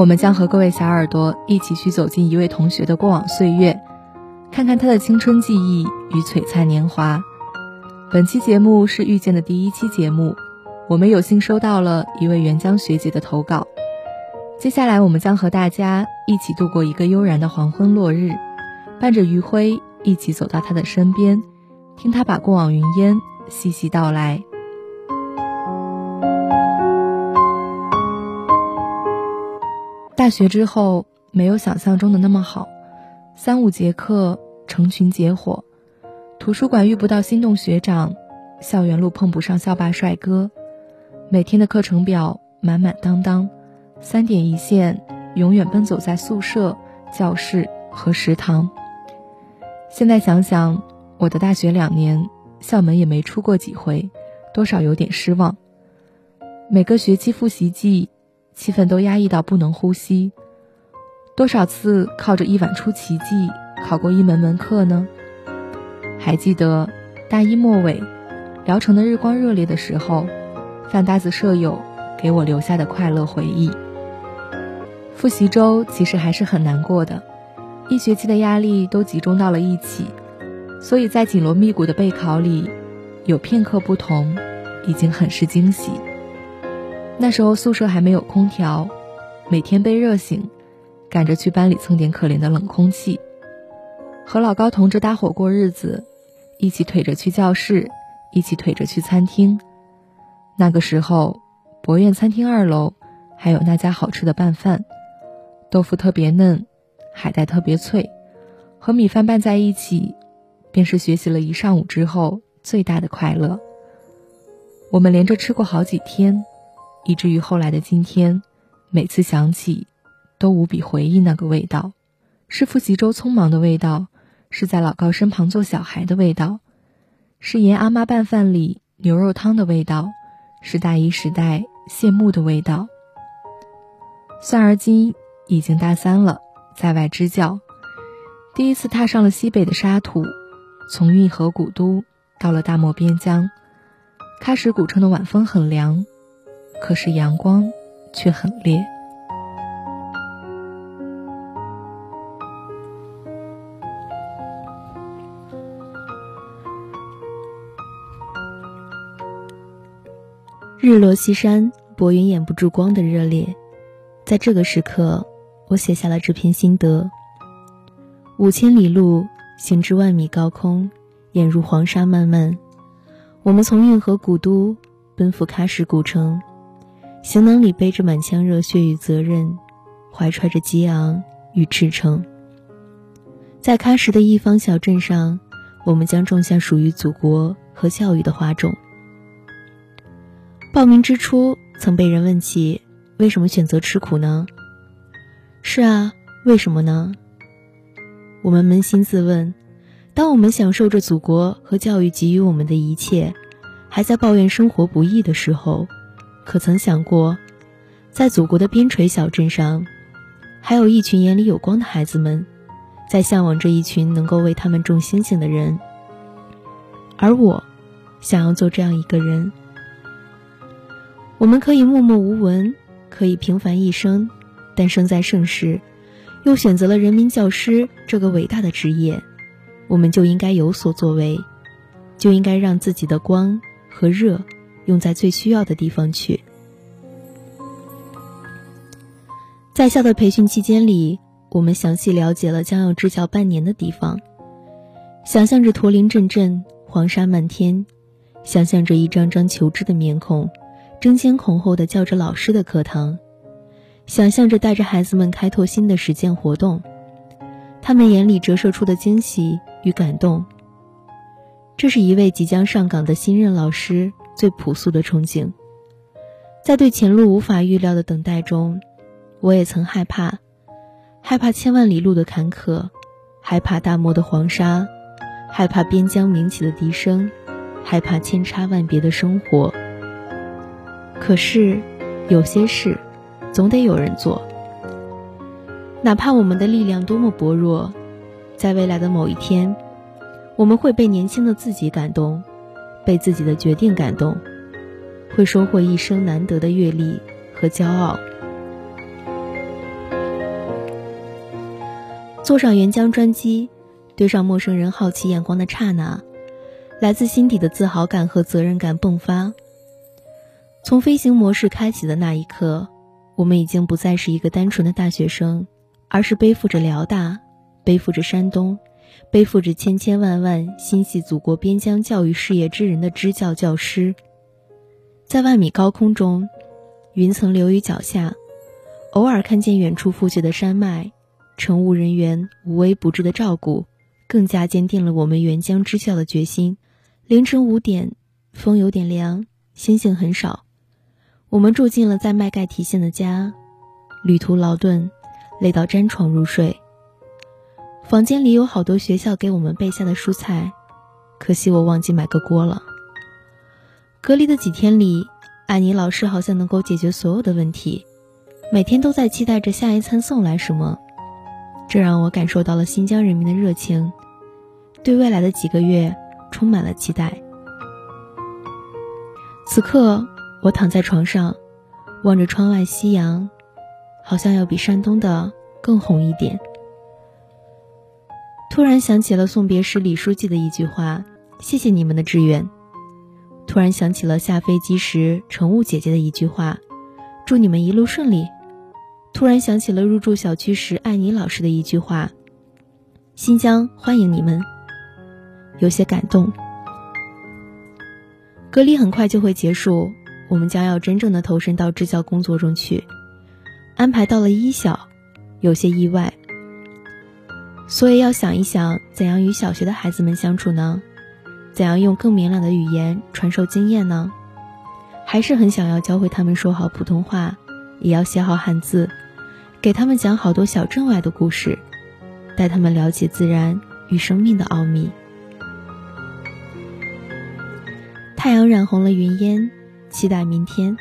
我们将和各位小耳朵一起去走进一位同学的过往岁月，看看他的青春记忆与璀璨年华。本期节目是遇见的第一期节目，我们有幸收到了一位援疆学姐的投稿。接下来，我们将和大家一起度过一个悠然的黄昏落日，伴着余晖，一起走到他的身边，听他把过往云烟细细道来。大学之后，没有想象中的那么好，三五节课成群结伙，图书馆遇不到心动学长，校园路碰不上校霸帅哥，每天的课程表满满当当。三点一线，永远奔走在宿舍、教室和食堂。现在想想，我的大学两年，校门也没出过几回，多少有点失望。每个学期复习季，气氛都压抑到不能呼吸。多少次靠着一晚出奇迹考过一门门课呢？还记得大一末尾，聊城的日光热烈的时候，饭搭子舍友给我留下的快乐回忆。复习周其实还是很难过的，一学期的压力都集中到了一起，所以在紧锣密鼓的备考里，有片刻不同，已经很是惊喜。那时候宿舍还没有空调，每天被热醒，赶着去班里蹭点可怜的冷空气，和老高同志搭伙过日子，一起腿着去教室，一起腿着去餐厅。那个时候，博苑餐厅二楼还有那家好吃的拌饭。豆腐特别嫩，海带特别脆，和米饭拌在一起，便是学习了一上午之后最大的快乐。我们连着吃过好几天，以至于后来的今天，每次想起，都无比回忆那个味道，是复习周匆忙的味道，是在老高身旁做小孩的味道，是盐阿妈拌饭里牛肉汤的味道，是大一时代谢幕的味道。算而今。已经大三了，在外支教，第一次踏上了西北的沙土，从运河古都到了大漠边疆。喀什古城的晚风很凉，可是阳光却很烈。日落西山，薄云掩不住光的热烈，在这个时刻。我写下了这篇心得。五千里路，行至万米高空，眼入黄沙漫漫。我们从运河古都奔赴喀什古城，行囊里背着满腔热血与责任，怀揣着激昂与赤诚。在喀什的一方小镇上，我们将种下属于祖国和教育的花种。报名之初，曾被人问起为什么选择吃苦呢？是啊，为什么呢？我们扪心自问：当我们享受着祖国和教育给予我们的一切，还在抱怨生活不易的时候，可曾想过，在祖国的边陲小镇上，还有一群眼里有光的孩子们，在向往着一群能够为他们种星星的人。而我，想要做这样一个人。我们可以默默无闻，可以平凡一生。但生在盛世，又选择了人民教师这个伟大的职业，我们就应该有所作为，就应该让自己的光和热用在最需要的地方去。在校的培训期间里，我们详细了解了将要支教半年的地方，想象着驼铃阵阵，黄沙漫天，想象着一张张求知的面孔，争先恐后的叫着老师的课堂。想象着带着孩子们开拓新的实践活动，他们眼里折射出的惊喜与感动。这是一位即将上岗的新任老师最朴素的憧憬。在对前路无法预料的等待中，我也曾害怕，害怕千万里路的坎坷，害怕大漠的黄沙，害怕边疆鸣起的笛声，害怕千差万别的生活。可是，有些事。总得有人做，哪怕我们的力量多么薄弱，在未来的某一天，我们会被年轻的自己感动，被自己的决定感动会收获一生难得的阅历和骄傲。坐上原浆专机对上陌生人好奇眼光的刹那来自心底的自豪感和责任感迸发。从飞行模式开启的那一刻我们已经不再是一个单纯的大学生而是背负着辽大背负着山东背负着千千万万心系祖国边疆教育事业之人的支教教师。在万米高空中，云层流于脚下，偶尔看见远处覆去的山脉，乘务人员无微不至的照顾，更加坚定了我们援疆支教的决心。凌晨五点，风有点凉，星星很少。我们住进了在麦盖提县的家，旅途劳顿，累到沾床入睡。房间里有好多学校给我们备下的蔬菜，可惜我忘记买个锅了。隔离的几天里，安妮老师好像能够解决所有的问题，每天都在期待着下一餐送来什么，这让我感受到了新疆人民的热情，对未来的几个月充满了期待。此刻。我躺在床上，望着窗外夕阳，好像要比山东的更红一点。突然想起了送别时李书记的一句话：“谢谢你们的支援。”突然想起了下飞机时乘务姐姐的一句话：“祝你们一路顺利。”突然想起了入住小区时艾妮老师的一句话：“新疆欢迎你们。”有些感动。隔离很快就会结束。我们将要真正的投身到支教工作中去，安排到了一小，有些意外，所以要想一想怎样与小学的孩子们相处呢？怎样用更明朗的语言传授经验呢？还是很想要教会他们说好普通话，也要写好汉字，给他们讲好多小镇外的故事，带他们了解自然与生命的奥秘。太阳染红了云烟。期待明天。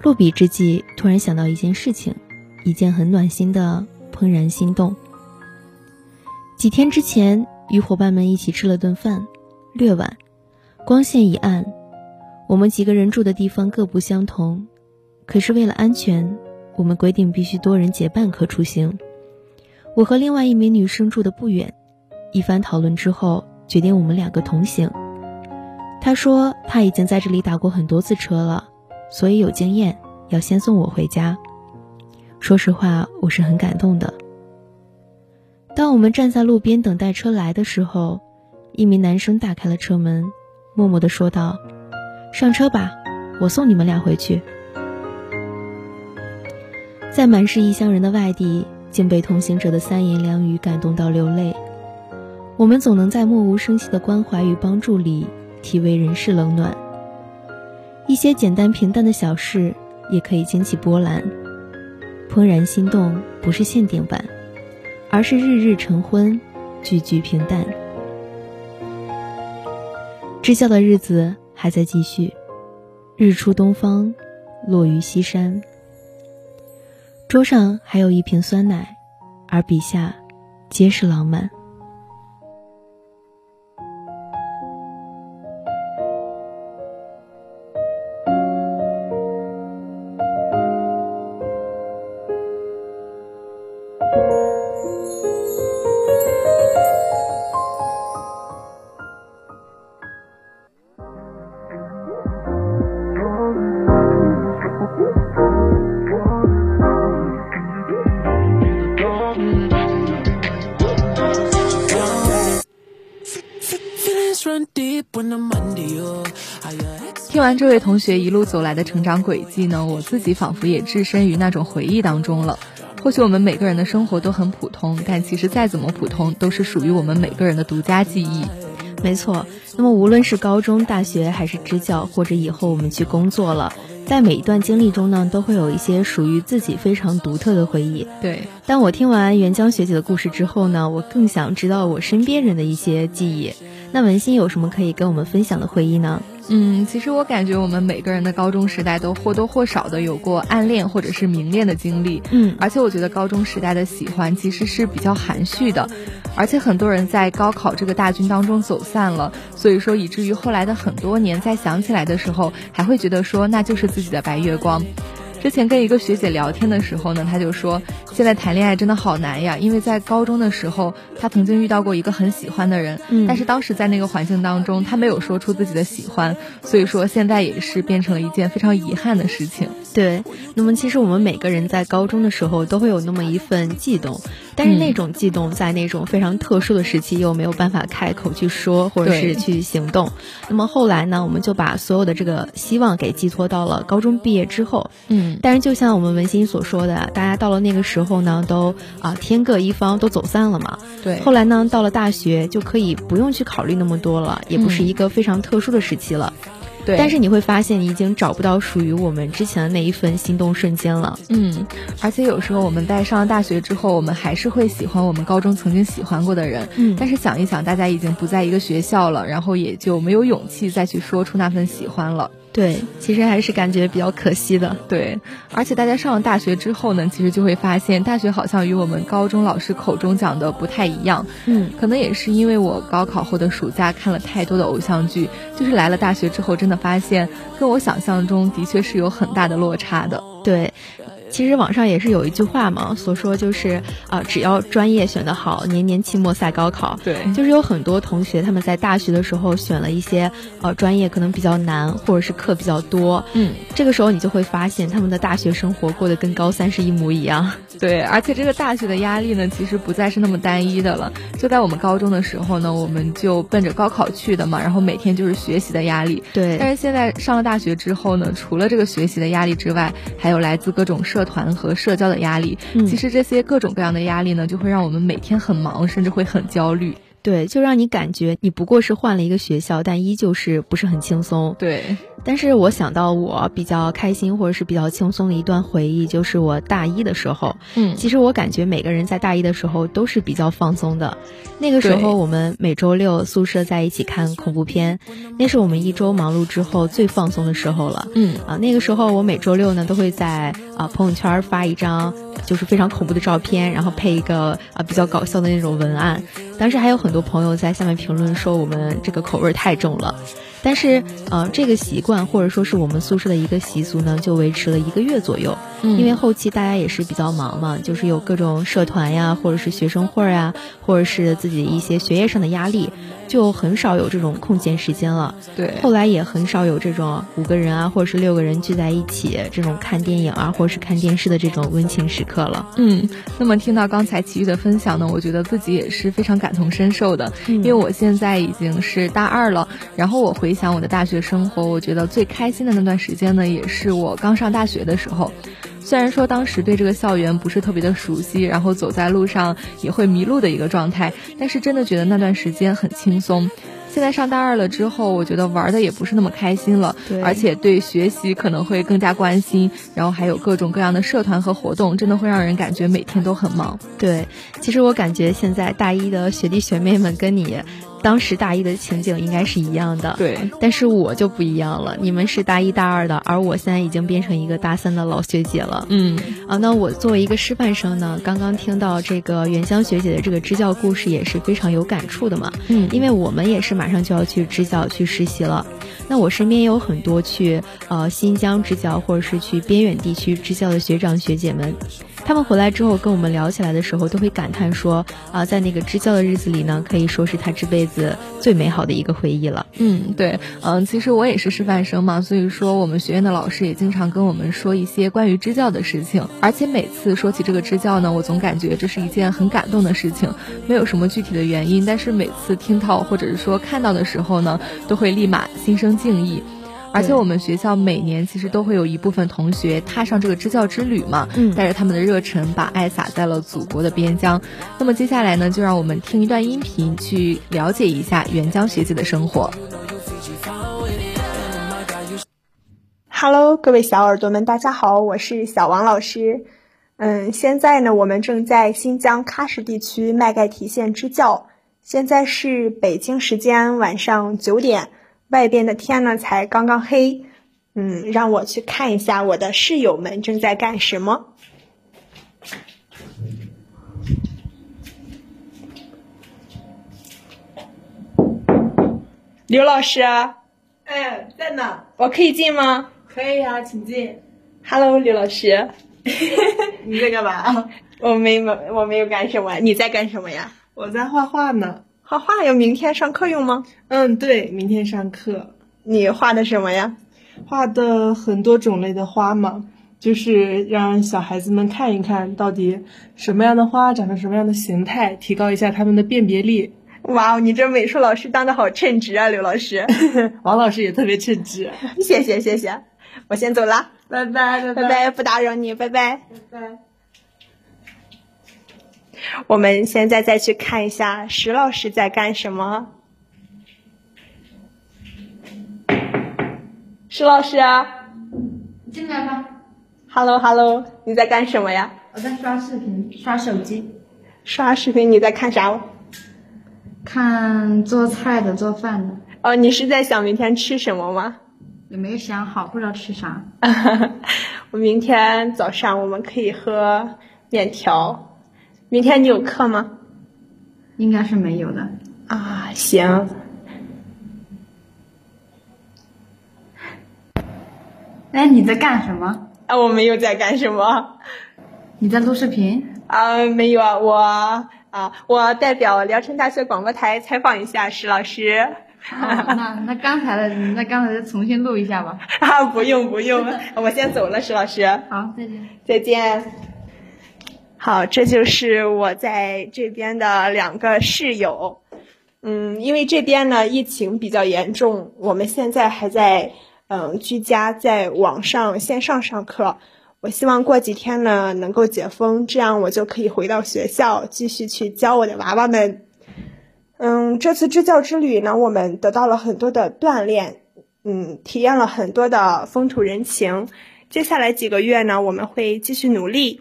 落笔之际，突然想到一件事情，一件很暖心的怦然心动。几天之前，与伙伴们一起吃了顿饭，略晚，光线已暗，我们几个人住的地方各不相同，可是为了安全，我们规定必须多人结伴可出行。我和另外一名女生住的不远，一番讨论之后，决定我们两个同行。他说他已经在这里打过很多次车了，所以有经验，要先送我回家。说实话，我是很感动的。当我们站在路边等待车来的时候，一名男生打开了车门，默默地说道：“上车吧，我送你们俩回去。”在满是异乡人的外地，竟被同行者的三言两语感动到流泪。我们总能在默无声息的关怀与帮助里。体味人世冷暖，一些简单平淡的小事也可以惊起波澜。怦然心动不是限定版，而是日日晨昏，句句平淡。支教的日子还在继续，日出东方，落于西山。桌上还有一瓶酸奶，而笔下皆是浪漫。这位同学一路走来的成长轨迹呢，我自己仿佛也置身于那种回忆当中了。或许我们每个人的生活都很普通，但其实再怎么普通，都是属于我们每个人的独家记忆。没错，那么无论是高中、大学，还是支教，或者以后我们去工作了。在每一段经历中呢，都会有一些属于自己非常独特的回忆。对，当我听完袁江学姐的故事之后呢，我更想知道我身边人的一些记忆。那文心有什么可以跟我们分享的回忆呢？嗯，其实我感觉我们每个人的高中时代都或多或少的有过暗恋或者是明恋的经历。嗯，而且我觉得高中时代的喜欢其实是比较含蓄的，而且很多人在高考这个大军当中走散了，所以说以至于后来的很多年再想起来的时候，还会觉得说那就是自己的白月光。之前跟一个学姐聊天的时候呢，她就说现在谈恋爱真的好难呀，因为在高中的时候，她曾经遇到过一个很喜欢的人，但是当时在那个环境当中，她没有说出自己的喜欢，所以说现在也是变成了一件非常遗憾的事情。对，那么其实我们每个人在高中的时候都会有那么一份悸动，但是那种悸动在那种非常特殊的时期又没有办法开口去说，或者是去行动。那么后来呢，我们就把所有的这个希望给寄托到了高中毕业之后。嗯，但是就像我们文心所说的，大家到了那个时候呢，都啊天各一方，都走散了嘛。对。后来呢，到了大学就可以不用去考虑那么多了，也不是一个非常特殊的时期了。对，但是你会发现，你已经找不到属于我们之前的那一份心动瞬间了。嗯，而且有时候我们在上了大学之后，我们还是会喜欢我们高中曾经喜欢过的人。嗯，但是想一想，大家已经不在一个学校了，然后也就没有勇气再去说出那份喜欢了。对，其实还是感觉比较可惜的。对，而且大家上了大学之后呢，其实就会发现，大学好像与我们高中老师口中讲的不太一样。嗯，可能也是因为我高考后的暑假看了太多的偶像剧，就是来了大学之后，真的发现跟我想象中的确是有很大的落差的。对。其实网上也是有一句话嘛，所说就是啊，只要专业选得好，年年期末赛高考。对，就是有很多同学他们在大学的时候选了一些呃专业可能比较难，或者是课比较多。嗯，这个时候你就会发现他们的大学生活过得跟高三是一模一样。对，而且这个大学的压力呢，其实不再是那么单一的了。就在我们高中的时候呢，我们就奔着高考去的嘛，然后每天就是学习的压力。对，但是现在上了大学之后呢，除了这个学习的压力之外，还有来自各种社团和社交的压力，其实这些各种各样的压力呢，就会让我们每天很忙，甚至会很焦虑。对，就让你感觉你不过是换了一个学校，但依旧是不是很轻松。对。但是我想到我比较开心或者是比较轻松的一段回忆，就是我大一的时候。嗯，其实我感觉每个人在大一的时候都是比较放松的。那个时候我们每周六宿舍在一起看恐怖片，那是我们一周忙碌之后最放松的时候了。嗯啊，那个时候我每周六呢都会在啊朋友圈发一张就是非常恐怖的照片，然后配一个啊比较搞笑的那种文案。当时还有很多朋友在下面评论说我们这个口味太重了。但是，呃，这个习惯或者说是我们宿舍的一个习俗呢，就维持了一个月左右。嗯，因为后期大家也是比较忙嘛，就是有各种社团呀，或者是学生会啊，或者是自己一些学业上的压力，就很少有这种空闲时间了。对，后来也很少有这种五个人啊，或者是六个人聚在一起这种看电影啊，或者是看电视的这种温情时刻了。嗯，那么听到刚才奇遇的分享呢，我觉得自己也是非常感同身受的，因为我现在已经是大二了，然后我回想我的大学生活，我觉得最开心的那段时间呢，也是我刚上大学的时候。虽然说当时对这个校园不是特别的熟悉，然后走在路上也会迷路的一个状态，但是真的觉得那段时间很轻松。现在上大二了之后，我觉得玩的也不是那么开心了，而且对学习可能会更加关心，然后还有各种各样的社团和活动，真的会让人感觉每天都很忙。对，其实我感觉现在大一的学弟学妹们跟你。当时大一的情景应该是一样的，对，但是我就不一样了。你们是大一大二的，而我现在已经变成一个大三的老学姐了。嗯，啊，那我作为一个师范生呢，刚刚听到这个原香学姐的这个支教故事，也是非常有感触的嘛。嗯，因为我们也是马上就要去支教去实习了。那我身边也有很多去呃新疆支教或者是去边远地区支教的学长学姐们。他们回来之后跟我们聊起来的时候，都会感叹说啊，在那个支教的日子里呢，可以说是他这辈子最美好的一个回忆了。嗯，对，嗯，其实我也是师范生嘛，所以说我们学院的老师也经常跟我们说一些关于支教的事情，而且每次说起这个支教呢，我总感觉这是一件很感动的事情，没有什么具体的原因，但是每次听到或者是说看到的时候呢，都会立马心生敬意。而且我们学校每年其实都会有一部分同学踏上这个支教之旅嘛，嗯，带着他们的热忱，把爱洒在了祖国的边疆。那么接下来呢，就让我们听一段音频，去了解一下援疆学姐的生活。Hello，各位小耳朵们，大家好，我是小王老师。嗯，现在呢，我们正在新疆喀什地区麦盖提县支教，现在是北京时间晚上九点。外边的天呢才刚刚黑，嗯，让我去看一下我的室友们正在干什么。刘老师，哎，在呢，我可以进吗？可以呀，请进。Hello，刘老师，你在干嘛？我没没我没有干什么，你在干什么呀？我在画画呢。画画要明天上课用吗？嗯，对，明天上课。你画的什么呀？画的很多种类的花嘛，就是让小孩子们看一看到底什么样的花长成什么样的形态，提高一下他们的辨别力。哇哦，你这美术老师当的好称职啊，刘老师。王老师也特别称职。谢谢谢谢，我先走了，拜拜拜拜拜，不打扰你，拜拜拜拜。我们现在再去看一下石老师在干什么。石老师，进来吧。Hello Hello，你在干什么呀？我在刷视频，刷手机。刷视频？你在看啥？看做菜的，做饭的。哦，你是在想明天吃什么吗？也没想好，不知道吃啥。我明天早上我们可以喝面条。明天你有课吗？应该是没有的。啊，行。哎，你在干什么？啊，我没有在干什么。你在录视频？啊，没有啊，我啊，我代表聊城大学广播台采访一下石老师。那那刚才的，那刚才的重新录一下吧。啊，不用不用，我先走了，石老师。好，再见。再见。好，这就是我在这边的两个室友。嗯，因为这边呢疫情比较严重，我们现在还在。嗯，居家在网上线上上课，我希望过几天呢能够解封，这样我就可以回到学校继续去教我的娃娃们。嗯，这次支教之旅呢，我们得到了很多的锻炼，嗯，体验了很多的风土人情。接下来几个月呢，我们会继续努力，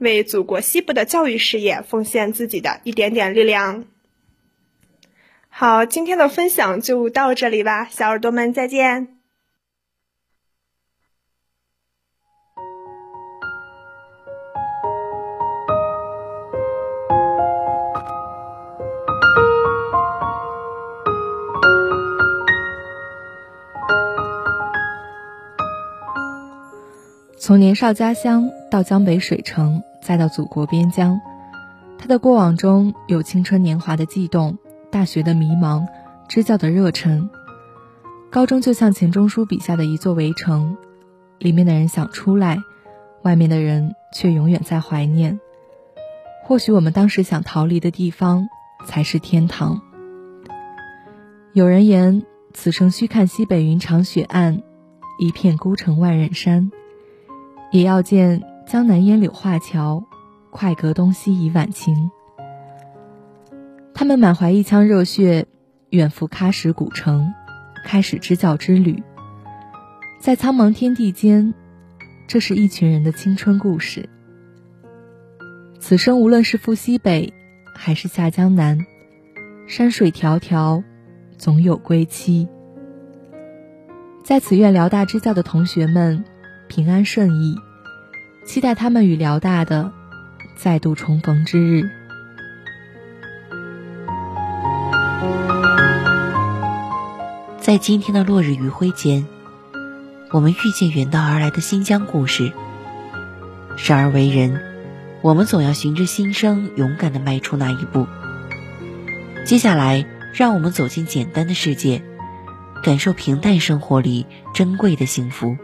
为祖国西部的教育事业奉献自己的一点点力量。好，今天的分享就到这里吧，小耳朵们再见。从年少家乡到江北水城，再到祖国边疆，他的过往中有青春年华的悸动，大学的迷茫，支教的热忱。高中就像钱钟书笔下的一座围城，里面的人想出来，外面的人却永远在怀念。或许我们当时想逃离的地方，才是天堂。有人言，此生须看西北云长雪暗，一片孤城万仞山。也要见江南烟柳画桥，快阁东西已晚晴。他们满怀一腔热血，远赴喀什古城，开始支教之旅。在苍茫天地间，这是一群人的青春故事。此生无论是赴西北，还是下江南，山水迢迢，总有归期。在此愿辽大支教的同学们。平安顺意，期待他们与辽大的再度重逢之日。在今天的落日余晖间，我们遇见远道而来的新疆故事。生而为人，我们总要循着心声，勇敢的迈出那一步。接下来，让我们走进简单的世界，感受平淡生活里珍贵的幸福。